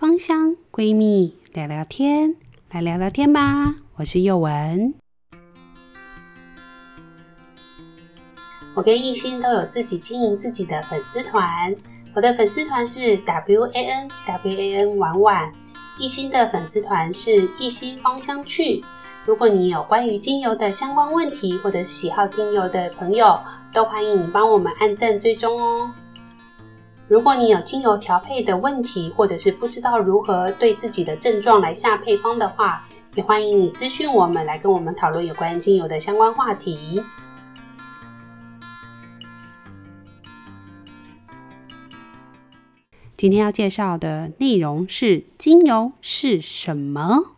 芳香闺蜜聊聊天，来聊聊天吧。我是宥雯。我跟艺兴都有自己经营自己的粉丝团，我的粉丝团是 W A N W A N 婉婉，艺兴的粉丝团是艺兴芳香趣。如果你有关于精油的相关问题，或者喜好精油的朋友，都欢迎你帮我们按赞追踪哦。如果你有精油调配的问题，或者是不知道如何对自己的症状来下配方的话，也欢迎你私讯我们来跟我们讨论有关精油的相关话题。今天要介绍的内容是精油是什么？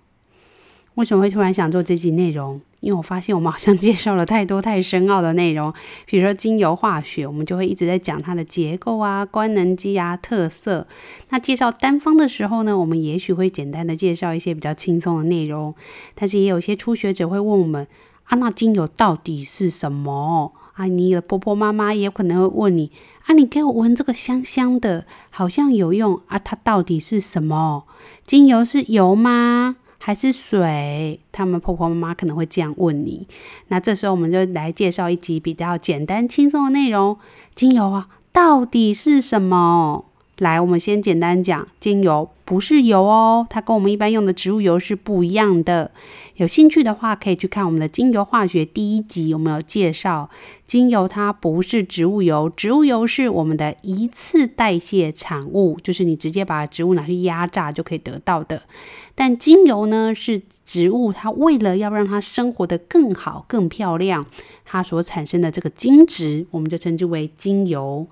为什么会突然想做这集内容？因为我发现我们好像 介绍了太多太深奥的内容，比如说精油化学，我们就会一直在讲它的结构啊、官能基啊、特色。那介绍单方的时候呢，我们也许会简单的介绍一些比较轻松的内容，但是也有些初学者会问我们：啊，那精油到底是什么？啊，你的婆婆妈妈也可能会问你：啊，你给我闻这个香香的，好像有用啊，它到底是什么？精油是油吗？还是水？他们婆婆妈妈可能会这样问你。那这时候我们就来介绍一集比较简单轻松的内容：精油啊，到底是什么？来，我们先简单讲，精油不是油哦，它跟我们一般用的植物油是不一样的。有兴趣的话，可以去看我们的精油化学第一集，我们有介绍精油，它不是植物油，植物油是我们的一次代谢产物，就是你直接把植物拿去压榨就可以得到的。但精油呢，是植物它为了要让它生活得更好、更漂亮，它所产生的这个精质，我们就称之为精油。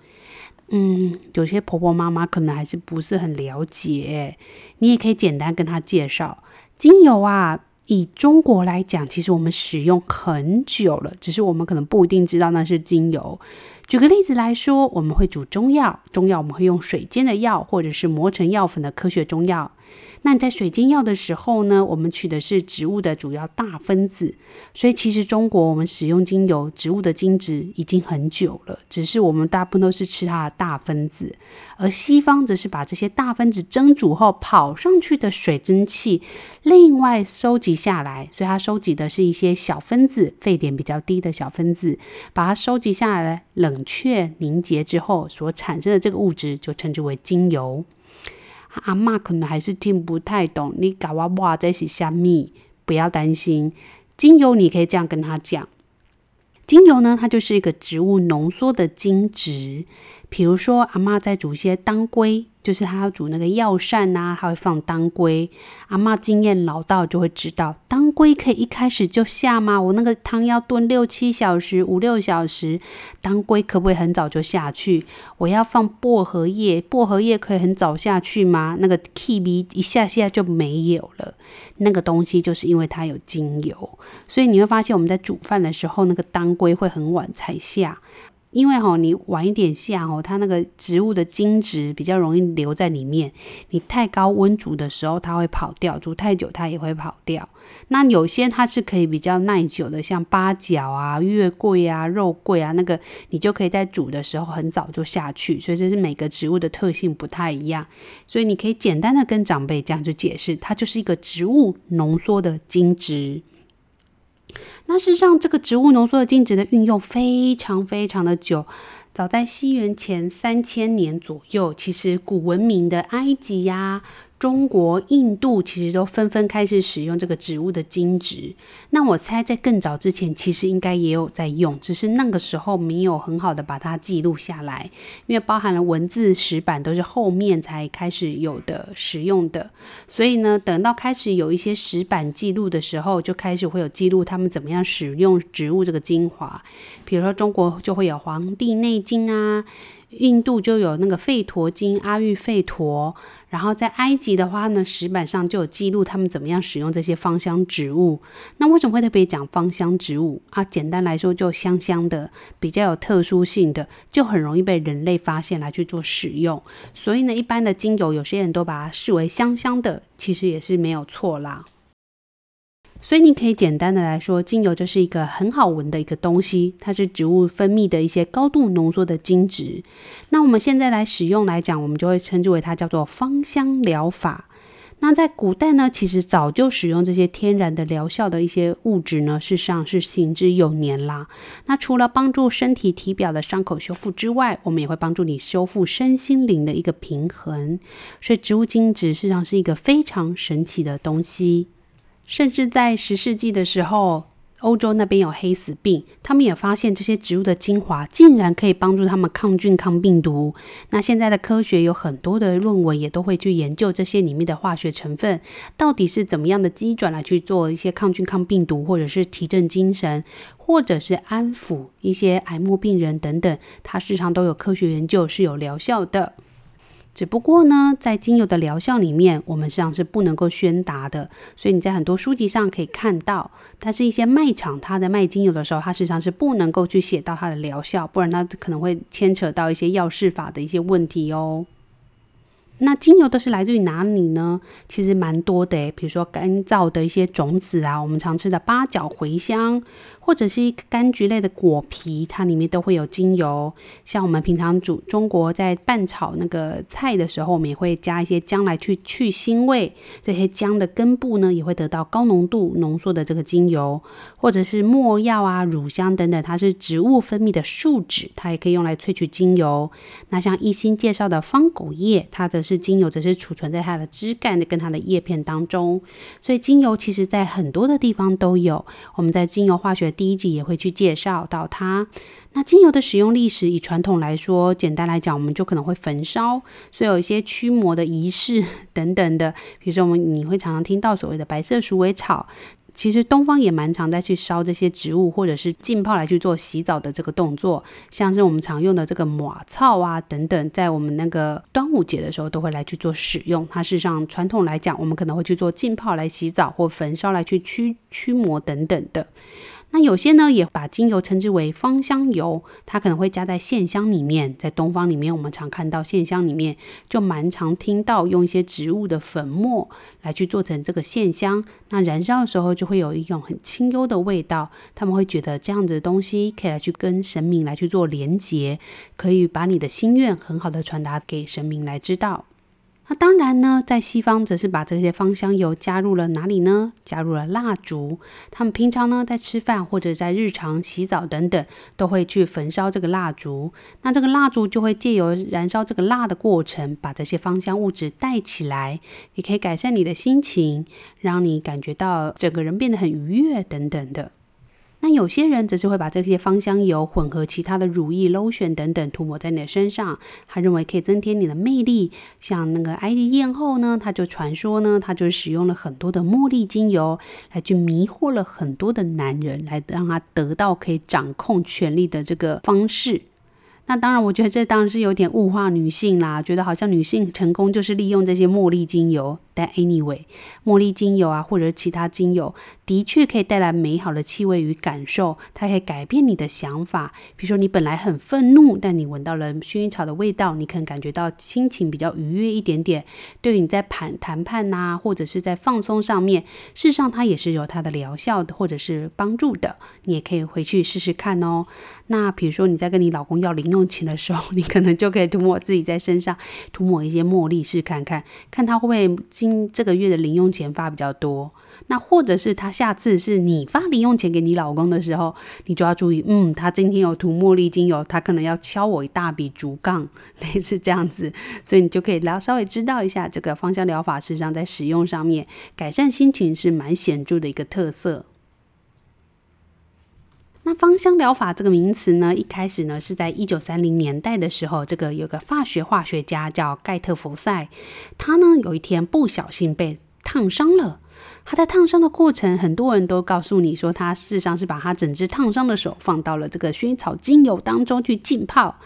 嗯，有些婆婆妈妈可能还是不是很了解，你也可以简单跟她介绍精油啊。以中国来讲，其实我们使用很久了，只是我们可能不一定知道那是精油。举个例子来说，我们会煮中药，中药我们会用水煎的药，或者是磨成药粉的科学中药。那你在水晶药的时候呢，我们取的是植物的主要大分子，所以其实中国我们使用精油植物的精质已经很久了，只是我们大部分都是吃它的大分子，而西方则是把这些大分子蒸煮后跑上去的水蒸气另外收集下来，所以它收集的是一些小分子，沸点比较低的小分子，把它收集下来，冷却凝结之后所产生的这个物质就称之为精油。阿嬷可能还是听不太懂，你搞哇哇这是虾米？不要担心，精油你可以这样跟他讲。精油呢，它就是一个植物浓缩的精质。比如说，阿嬷在煮一些当归，就是她要煮那个药膳呐，她会放当归。阿嬷经验老道，就会知道当归可以一开始就下吗？我那个汤要炖六七小时、五六小时，当归可不可以很早就下去？我要放薄荷叶，薄荷叶可以很早下去吗？那个气味一下下就没有了。那个东西就是因为它有精油，所以你会发现我们在煮饭的时候，那个当归会很晚才下。因为哈，你晚一点下哦，它那个植物的精质比较容易留在里面。你太高温煮的时候，它会跑掉；煮太久，它也会跑掉。那有些它是可以比较耐久的，像八角啊、月桂啊、肉桂啊，那个你就可以在煮的时候很早就下去。所以这是每个植物的特性不太一样。所以你可以简单的跟长辈这样去解释，它就是一个植物浓缩的精质。那事实上，这个植物浓缩的精子的运用非常非常的久，早在西元前三千年左右，其实古文明的埃及呀、中国、印度其实都纷纷开始使用这个植物的精质。那我猜在更早之前，其实应该也有在用，只是那个时候没有很好的把它记录下来，因为包含了文字、石板都是后面才开始有的使用的。所以呢，等到开始有一些石板记录的时候，就开始会有记录他们怎么样使用植物这个精华。比如说中国就会有《黄帝内经》啊。印度就有那个吠陀经，阿育吠陀，然后在埃及的话呢，石板上就有记录他们怎么样使用这些芳香植物。那为什么会特别讲芳香植物啊？简单来说，就香香的，比较有特殊性的，就很容易被人类发现来去做使用。所以呢，一般的精油，有些人都把它视为香香的，其实也是没有错啦。所以你可以简单的来说，精油就是一个很好闻的一个东西，它是植物分泌的一些高度浓缩的精质。那我们现在来使用来讲，我们就会称之为它叫做芳香疗法。那在古代呢，其实早就使用这些天然的疗效的一些物质呢，事实上是行之有年啦。那除了帮助身体体表的伤口修复之外，我们也会帮助你修复身心灵的一个平衡。所以植物精质实上是一个非常神奇的东西。甚至在十世纪的时候，欧洲那边有黑死病，他们也发现这些植物的精华竟然可以帮助他们抗菌、抗病毒。那现在的科学有很多的论文也都会去研究这些里面的化学成分到底是怎么样的机转来去做一些抗菌、抗病毒，或者是提振精神，或者是安抚一些癌末病人等等，它时常都有科学研究是有疗效的。只不过呢，在精油的疗效里面，我们实际上是不能够宣达的，所以你在很多书籍上可以看到，但是一些卖场它在卖精油的时候，它实际上是不能够去写到它的疗效，不然它可能会牵扯到一些药事法的一些问题哦。那精油都是来自于哪里呢？其实蛮多的诶，比如说干燥的一些种子啊，我们常吃的八角、茴香，或者是柑橘类的果皮，它里面都会有精油。像我们平常煮中国在拌炒那个菜的时候，我们也会加一些姜来去去腥味。这些姜的根部呢，也会得到高浓度浓缩的这个精油，或者是没药啊、乳香等等，它是植物分泌的树脂，它也可以用来萃取精油。那像一心介绍的芳狗叶，它的是。精油，只是储存在它的枝干的跟它的叶片当中，所以精油其实在很多的地方都有。我们在精油化学第一集也会去介绍到它。那精油的使用历史，以传统来说，简单来讲，我们就可能会焚烧，所以有一些驱魔的仪式 等等的。比如说，我们你会常常听到所谓的白色鼠尾草。其实东方也蛮常在去烧这些植物，或者是浸泡来去做洗澡的这个动作，像是我们常用的这个马草啊等等，在我们那个端午节的时候都会来去做使用。它事实上传统来讲，我们可能会去做浸泡来洗澡，或焚烧来去驱驱魔等等的。那有些呢，也把精油称之为芳香油，它可能会加在线香里面。在东方里面，我们常看到线香里面就蛮常听到用一些植物的粉末来去做成这个线香。那燃烧的时候就会有一种很清幽的味道，他们会觉得这样子的东西可以来去跟神明来去做连结，可以把你的心愿很好的传达给神明来知道。那当然呢，在西方则是把这些芳香油加入了哪里呢？加入了蜡烛。他们平常呢，在吃饭或者在日常洗澡等等，都会去焚烧这个蜡烛。那这个蜡烛就会借由燃烧这个蜡的过程，把这些芳香物质带起来，也可以改善你的心情，让你感觉到整个人变得很愉悦等等的。那有些人则是会把这些芳香油混合其他的乳液、露水等等涂抹在你的身上，他认为可以增添你的魅力。像那个埃及艳后呢，他就传说呢，他就使用了很多的茉莉精油来去迷惑了很多的男人，来让他得到可以掌控权力的这个方式。那当然，我觉得这当然是有点物化女性啦，觉得好像女性成功就是利用这些茉莉精油。但 anyway，茉莉精油啊，或者其他精油，的确可以带来美好的气味与感受，它可以改变你的想法。比如说，你本来很愤怒，但你闻到了薰衣草的味道，你可能感觉到心情比较愉悦一点点。对于你在谈谈判呐，或者是在放松上面，事实上它也是有它的疗效的，或者是帮助的。你也可以回去试试看哦。那比如说你在跟你老公要零用钱的时候，你可能就可以涂抹自己在身上，涂抹一些茉莉试看看，看他会不会今这个月的零用钱发比较多。那或者是他下次是你发零用钱给你老公的时候，你就要注意，嗯，他今天有涂茉莉精油，他可能要敲我一大笔竹杠，类似这样子，所以你就可以聊稍微知道一下这个芳香疗法，实际上在使用上面改善心情是蛮显著的一个特色。那芳香疗法这个名词呢，一开始呢是在一九三零年代的时候，这个有个化学化学家叫盖特福赛，他呢有一天不小心被烫伤了。他在烫伤的过程，很多人都告诉你说，他事实上是把他整只烫伤的手放到了这个薰衣草精油当中去浸泡。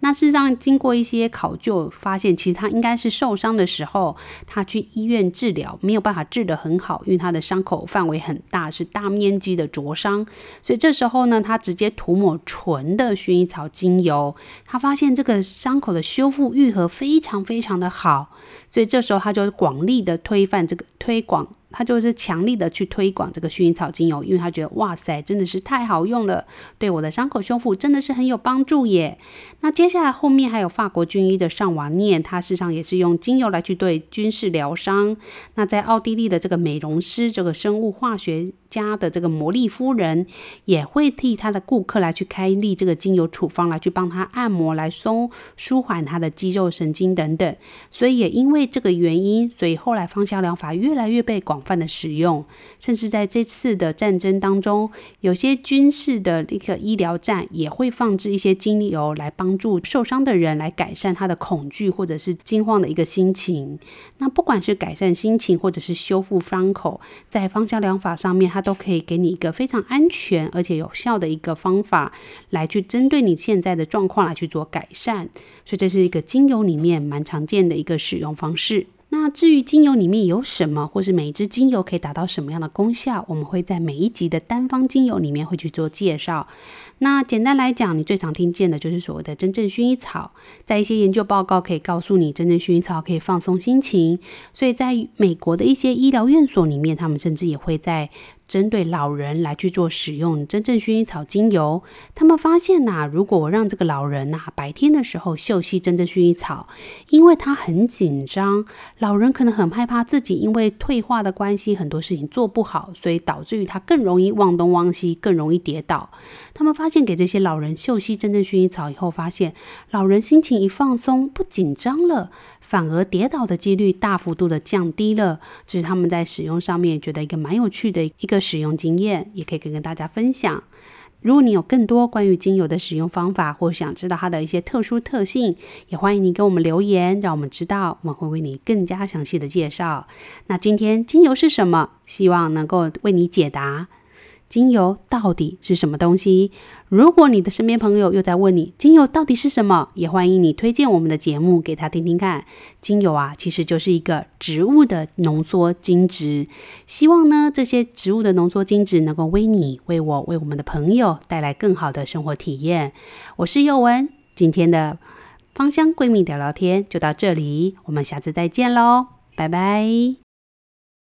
那事实上，经过一些考究，发现其实他应该是受伤的时候，他去医院治疗，没有办法治得很好，因为他的伤口范围很大，是大面积的灼伤。所以这时候呢，他直接涂抹纯的薰衣草精油，他发现这个伤口的修复愈合非常非常的好。所以这时候他就广力的推翻这个推广。他就是强力的去推广这个薰衣草精油，因为他觉得哇塞，真的是太好用了，对我的伤口修复真的是很有帮助耶。那接下来后面还有法国军医的上瓦念，他事实上也是用精油来去对军事疗伤。那在奥地利的这个美容师，这个生物化学家的这个魔力夫人，也会替他的顾客来去开立这个精油处方，来去帮他按摩，来松舒缓他的肌肉神经等等。所以也因为这个原因，所以后来芳香疗法越来越被广泛的使用，甚至在这次的战争当中，有些军事的一个医疗站也会放置一些精油来帮助受伤的人来改善他的恐惧或者是惊慌的一个心情。那不管是改善心情或者是修复伤口，在芳香疗法上面，它都可以给你一个非常安全而且有效的一个方法，来去针对你现在的状况来去做改善。所以这是一个精油里面蛮常见的一个使用方式。那至于精油里面有什么，或是每一支精油可以达到什么样的功效，我们会在每一集的单方精油里面会去做介绍。那简单来讲，你最常听见的就是所谓的真正薰衣草，在一些研究报告可以告诉你，真正薰衣草可以放松心情。所以在美国的一些医疗院所里面，他们甚至也会在。针对老人来去做使用真正薰衣草精油，他们发现呐、如果我让这个老人呐、白天的时候嗅吸真正薰衣草，因为他很紧张，老人可能很害怕自己因为退化的关系，很多事情做不好，所以导致于他更容易忘东忘西，更容易跌倒。他们发现给这些老人嗅吸真正薰衣草以后，发现老人心情一放松，不紧张了。反而跌倒的几率大幅度的降低了，这是他们在使用上面觉得一个蛮有趣的一个使用经验，也可以跟跟大家分享。如果你有更多关于精油的使用方法，或想知道它的一些特殊特性，也欢迎你给我们留言，让我们知道，我们会为你更加详细的介绍。那今天精油是什么？希望能够为你解答。精油到底是什么东西？如果你的身边朋友又在问你精油到底是什么，也欢迎你推荐我们的节目给他听听看。精油啊，其实就是一个植物的浓缩精质。希望呢，这些植物的浓缩精质能够为你、为我、为我们的朋友带来更好的生活体验。我是幼文，今天的芳香闺蜜聊聊天就到这里，我们下次再见喽，拜拜。